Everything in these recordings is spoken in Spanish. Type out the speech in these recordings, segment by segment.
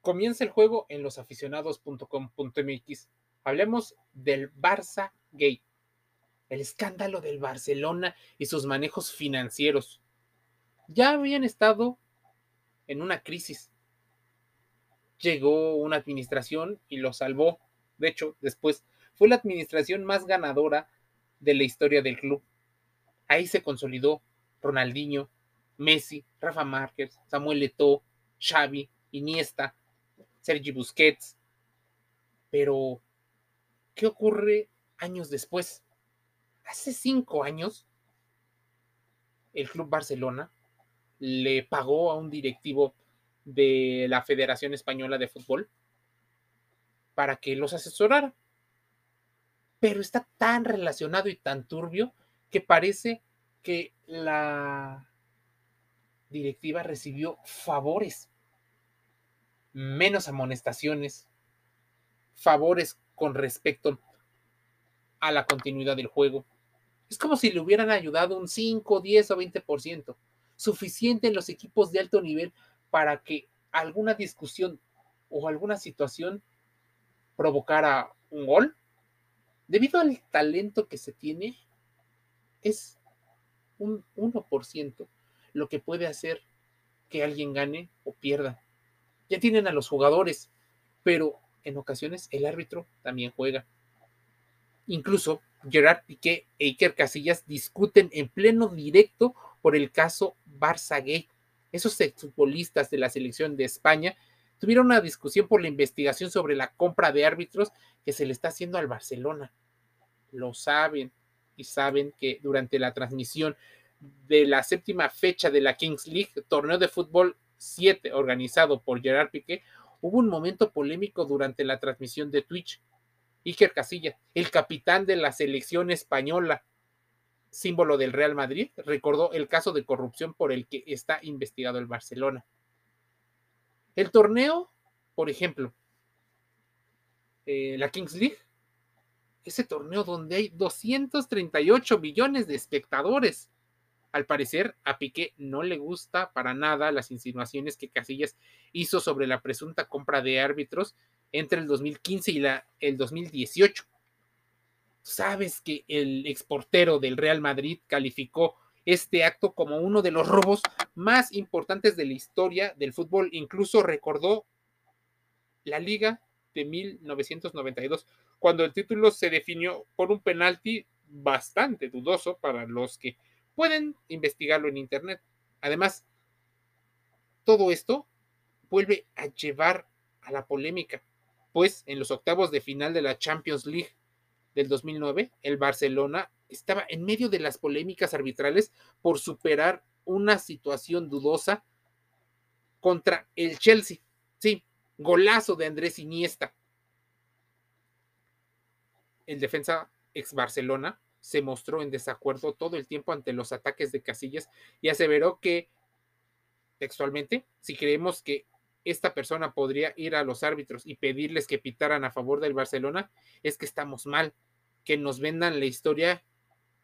Comienza el juego en losaficionados.com.mx. Hablemos del Barça Gate, el escándalo del Barcelona y sus manejos financieros. Ya habían estado en una crisis. Llegó una administración y lo salvó. De hecho, después fue la administración más ganadora de la historia del club. Ahí se consolidó Ronaldinho, Messi, Rafa Márquez, Samuel Eto'o, Xavi, Iniesta, Sergi Busquets. Pero, ¿qué ocurre años después? Hace cinco años, el Club Barcelona le pagó a un directivo de la Federación Española de Fútbol para que los asesorara. Pero está tan relacionado y tan turbio que parece que la directiva recibió favores menos amonestaciones, favores con respecto a la continuidad del juego. Es como si le hubieran ayudado un 5, 10 o 20%, suficiente en los equipos de alto nivel para que alguna discusión o alguna situación provocara un gol. Debido al talento que se tiene, es un 1% lo que puede hacer que alguien gane o pierda ya tienen a los jugadores, pero en ocasiones el árbitro también juega. Incluso Gerard Piqué e Iker Casillas discuten en pleno directo por el caso Barça. Esos exfutbolistas de la selección de España tuvieron una discusión por la investigación sobre la compra de árbitros que se le está haciendo al Barcelona. Lo saben y saben que durante la transmisión de la séptima fecha de la Kings League, torneo de fútbol 7 organizado por Gerard Piqué, hubo un momento polémico durante la transmisión de Twitch. Iker Casilla, el capitán de la selección española, símbolo del Real Madrid, recordó el caso de corrupción por el que está investigado el Barcelona. El torneo, por ejemplo, eh, la Kings League, ese torneo donde hay 238 millones de espectadores, al parecer, a Piqué no le gusta para nada las insinuaciones que Casillas hizo sobre la presunta compra de árbitros entre el 2015 y el 2018. Sabes que el exportero del Real Madrid calificó este acto como uno de los robos más importantes de la historia del fútbol. Incluso recordó la liga de 1992, cuando el título se definió por un penalti bastante dudoso para los que Pueden investigarlo en Internet. Además, todo esto vuelve a llevar a la polémica, pues en los octavos de final de la Champions League del 2009, el Barcelona estaba en medio de las polémicas arbitrales por superar una situación dudosa contra el Chelsea. Sí, golazo de Andrés Iniesta. El defensa ex Barcelona se mostró en desacuerdo todo el tiempo ante los ataques de Casillas y aseveró que, textualmente, si creemos que esta persona podría ir a los árbitros y pedirles que pitaran a favor del Barcelona, es que estamos mal, que nos vendan la historia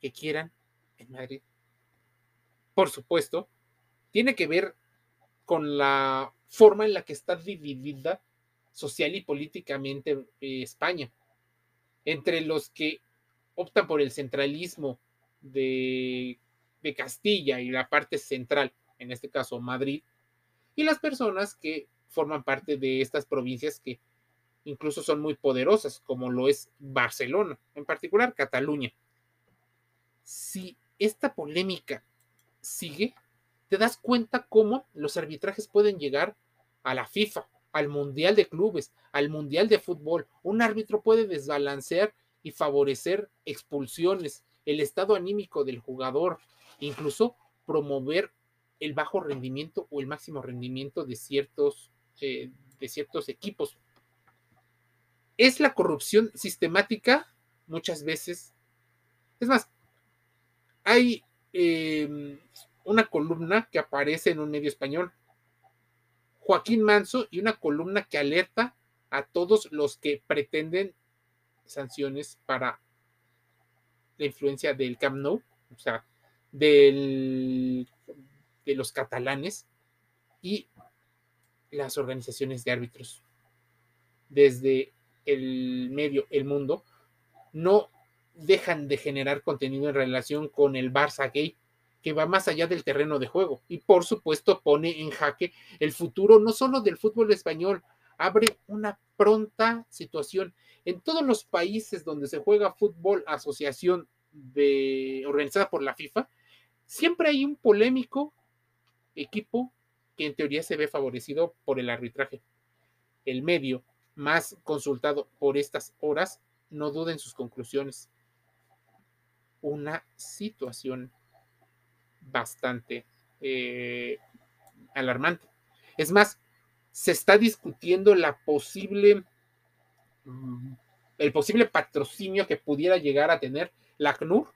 que quieran en Madrid. Por supuesto, tiene que ver con la forma en la que está dividida social y políticamente eh, España, entre los que optan por el centralismo de, Castilla y la parte central, en este caso Madrid, y las personas que forman parte de estas provincias que incluso son muy poderosas, como lo es Barcelona, en particular Cataluña. Si esta polémica sigue, te das cuenta cómo los arbitrajes pueden llegar a la FIFA, al Mundial de Clubes, al Mundial de Fútbol. Un árbitro puede desbalancear y favorecer expulsiones, el estado anímico del jugador, incluso promover el bajo rendimiento o el máximo rendimiento de ciertos, eh, de ciertos equipos. Es la corrupción sistemática muchas veces. Es más, hay em, una columna que aparece en un medio español, Joaquín Manso, y una columna que alerta a todos los que pretenden sanciones para la influencia del Camp Nou, o sea, del, de los catalanes, y las organizaciones de árbitros. Desde el medio, el mundo, no dejan de generar contenido en relación con el Barça Gay, que va más allá del terreno de juego y por supuesto pone en jaque el futuro no solo del fútbol español, abre una pronta situación en todos los países donde se juega fútbol asociación organizada por la FIFA, siempre hay un polémico equipo que en teoría se ve favorecido por el arbitraje. El medio más consultado por estas horas no duda en sus conclusiones. Una situación bastante eh, alarmante. Es más, se está discutiendo la posible, mm, el posible patrocinio que pudiera llegar a tener la CNUR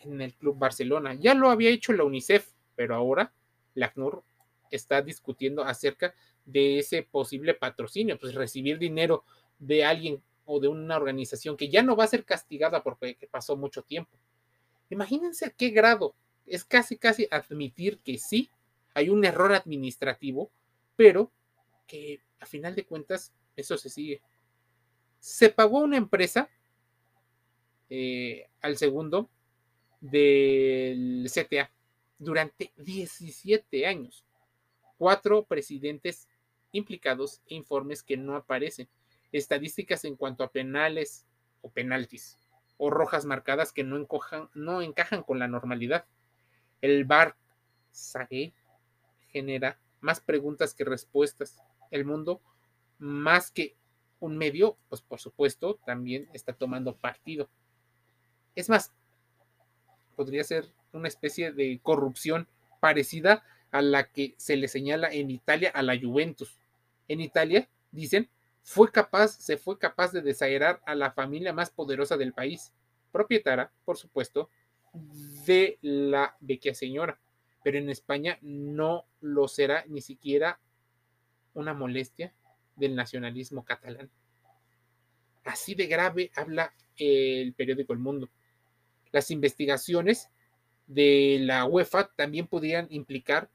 en el Club Barcelona. Ya lo había hecho la UNICEF, pero ahora la CNUR está discutiendo acerca de ese posible patrocinio, pues recibir dinero de alguien o de una organización que ya no va a ser castigada porque pasó mucho tiempo. Imagínense a qué grado es casi, casi admitir que sí, hay un error administrativo, pero que a final de cuentas eso se sigue. Se pagó una empresa eh, al segundo del CTA durante 17 años. Cuatro presidentes implicados e informes que no aparecen. Estadísticas en cuanto a penales o penaltis o rojas marcadas que no, no encajan con la normalidad. El bar Sage genera más preguntas que respuestas. El mundo, más que un medio, pues por supuesto, también está tomando partido. Es más, podría ser una especie de corrupción parecida a la que se le señala en Italia a la Juventus. En Italia, dicen, fue capaz, se fue capaz de desaerar a la familia más poderosa del país, propietaria, por supuesto, de la vecchia señora. Pero en España no lo será ni siquiera una molestia del nacionalismo catalán. Así de grave habla el periódico El Mundo. Las investigaciones de la UEFA también podrían implicar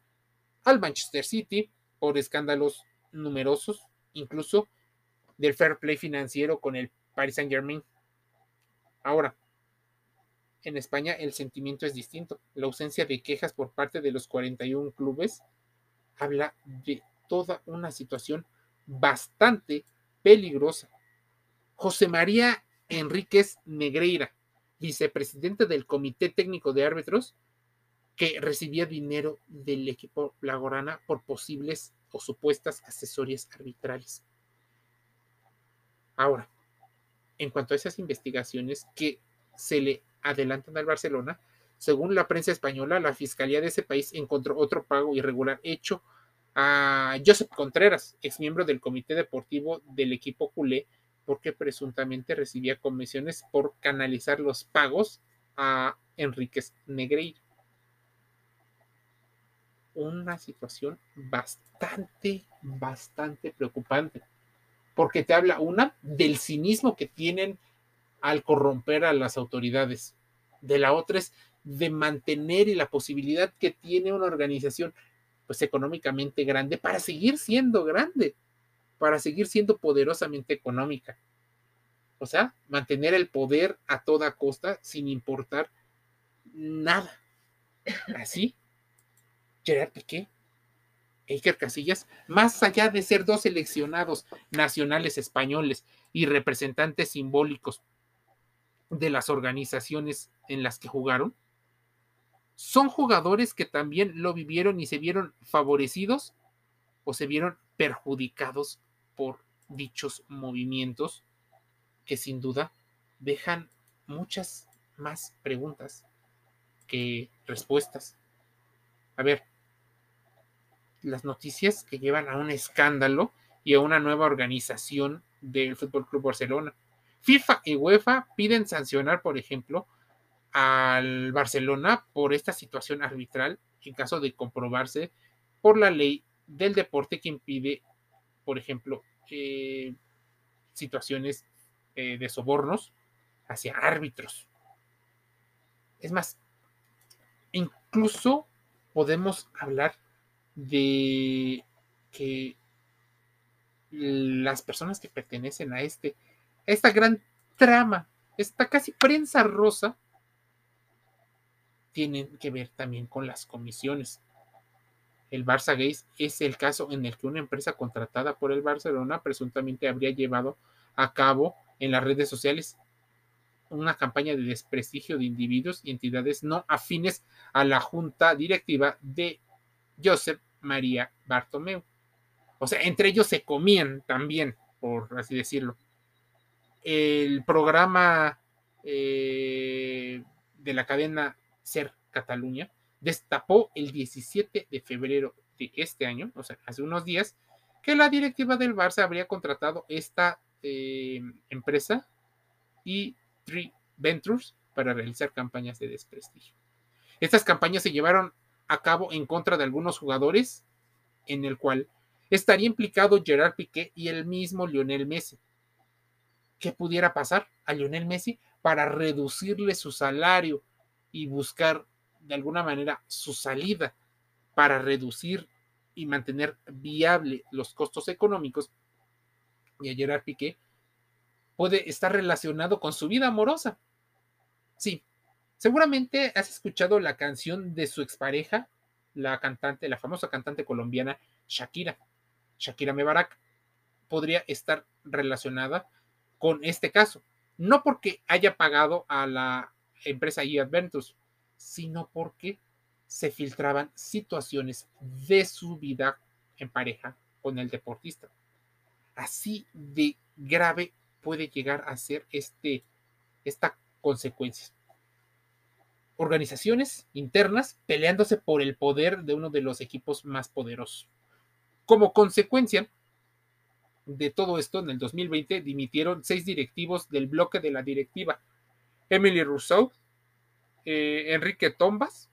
al Manchester City por escándalos numerosos, incluso del fair play financiero con el Paris Saint Germain. Ahora, en España el sentimiento es distinto. La ausencia de quejas por parte de los 41 clubes habla de toda una situación bastante peligrosa. José María Enríquez Negreira, vicepresidente del Comité Técnico de Árbitros, que recibía dinero del equipo Lagorana por posibles o supuestas asesorías arbitrales. Ahora, en cuanto a esas investigaciones que se le adelantan al Barcelona, según la prensa española, la fiscalía de ese país encontró otro pago irregular hecho a Josep Contreras, ex miembro del comité deportivo del equipo culé, porque presuntamente recibía comisiones por canalizar los pagos a Enríquez Negreira. Una situación bastante, bastante preocupante, porque te habla una del cinismo que tienen al corromper a las autoridades. De la otra es de mantener y la posibilidad que tiene una organización pues económicamente grande para seguir siendo grande, para seguir siendo poderosamente económica. O sea, mantener el poder a toda costa sin importar nada. Así, Gerard Piqué, Iker Casillas, más allá de ser dos seleccionados nacionales españoles y representantes simbólicos de las organizaciones en las que jugaron, son jugadores que también lo vivieron y se vieron favorecidos o se vieron perjudicados por dichos movimientos que sin duda dejan muchas más preguntas que respuestas. A ver, las noticias que llevan a un escándalo y a una nueva organización del Fútbol Club Barcelona. FIFA y UEFA piden sancionar, por ejemplo, al Barcelona por esta situación arbitral en caso de comprobarse por la ley del deporte que impide, por ejemplo, eh, situaciones eh, de sobornos hacia árbitros. Es más, incluso podemos hablar de que las personas que pertenecen a este, esta gran trama, esta casi prensa rosa, tienen que ver también con las comisiones. El Barça Gays es el caso en el que una empresa contratada por el Barcelona presuntamente habría llevado a cabo en las redes sociales una campaña de desprestigio de individuos y entidades no afines a la junta directiva de Josep María Bartomeu. O sea, entre ellos se comían también, por así decirlo. El programa eh, de la cadena Ser Cataluña destapó el 17 de febrero de este año, o sea, hace unos días, que la directiva del Barça habría contratado esta eh, empresa y Three Ventures para realizar campañas de desprestigio. Estas campañas se llevaron a cabo en contra de algunos jugadores, en el cual estaría implicado Gerard Piqué y el mismo Lionel Messi. ¿Qué pudiera pasar a Lionel Messi para reducirle su salario y buscar de alguna manera su salida para reducir y mantener viable los costos económicos? Y a Gerard Piqué puede estar relacionado con su vida amorosa. Sí, seguramente has escuchado la canción de su expareja, la cantante, la famosa cantante colombiana Shakira. Shakira Mebarak podría estar relacionada con este caso. No porque haya pagado a la empresa eAdventures, sino porque se filtraban situaciones de su vida en pareja con el deportista. Así de grave puede llegar a ser este, esta consecuencia. Organizaciones internas peleándose por el poder de uno de los equipos más poderosos. Como consecuencia de todo esto, en el 2020 dimitieron seis directivos del bloque de la directiva. Emily Rousseau, eh, Enrique Tombas,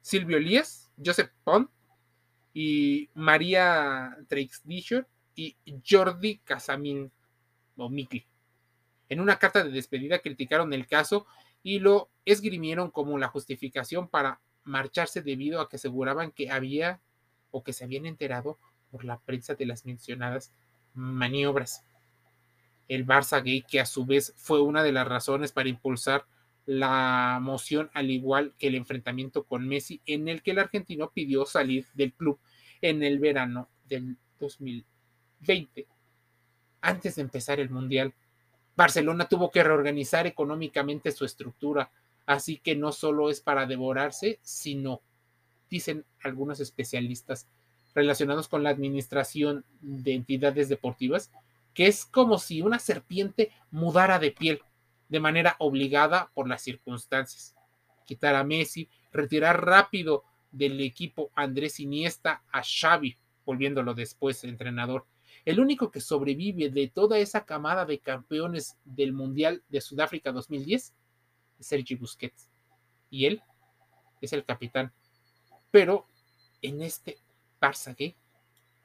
Silvio Elías, Joseph Pont y María Treixdischer y Jordi Casamin o. En una carta de despedida criticaron el caso y lo esgrimieron como la justificación para marcharse debido a que aseguraban que había o que se habían enterado por la prensa de las mencionadas maniobras. El Barça Gay, que a su vez fue una de las razones para impulsar la moción, al igual que el enfrentamiento con Messi, en el que el argentino pidió salir del club en el verano del 2020 antes de empezar el Mundial. Barcelona tuvo que reorganizar económicamente su estructura, así que no solo es para devorarse, sino, dicen algunos especialistas relacionados con la administración de entidades deportivas, que es como si una serpiente mudara de piel de manera obligada por las circunstancias. Quitar a Messi, retirar rápido del equipo Andrés Iniesta a Xavi, volviéndolo después entrenador, el único que sobrevive de toda esa camada de campeones del Mundial de Sudáfrica 2010 es Sergi Busquets. Y él es el capitán. Pero en este Barça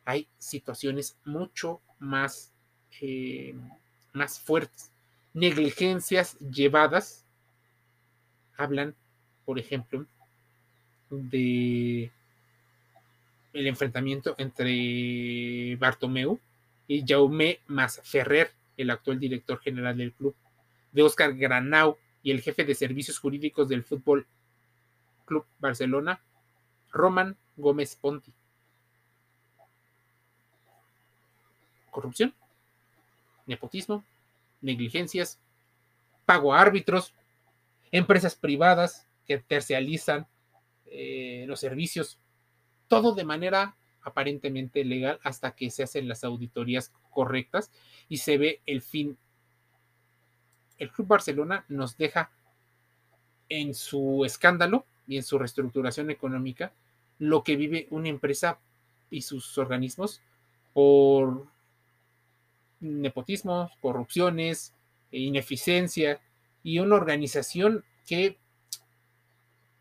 hay situaciones mucho más, eh, más fuertes. Negligencias llevadas. Hablan, por ejemplo, de el enfrentamiento entre Bartomeu y Jaume Masferrer, el actual director general del club, de Oscar Granau y el jefe de servicios jurídicos del Fútbol Club Barcelona, Roman Gómez Ponti. Corrupción, nepotismo, negligencias, pago a árbitros, empresas privadas que tercializan eh, los servicios, todo de manera aparentemente legal hasta que se hacen las auditorías correctas y se ve el fin. El Club Barcelona nos deja en su escándalo y en su reestructuración económica lo que vive una empresa y sus organismos por nepotismo, corrupciones, ineficiencia y una organización que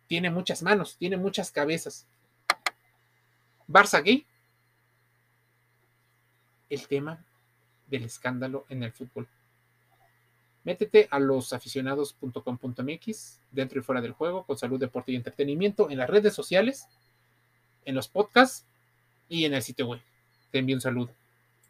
tiene muchas manos, tiene muchas cabezas. Barça Gay, el tema del escándalo en el fútbol. Métete a losaficionados.com.mx, dentro y fuera del juego, con salud, deporte y entretenimiento, en las redes sociales, en los podcasts y en el sitio web. te envío un saludo.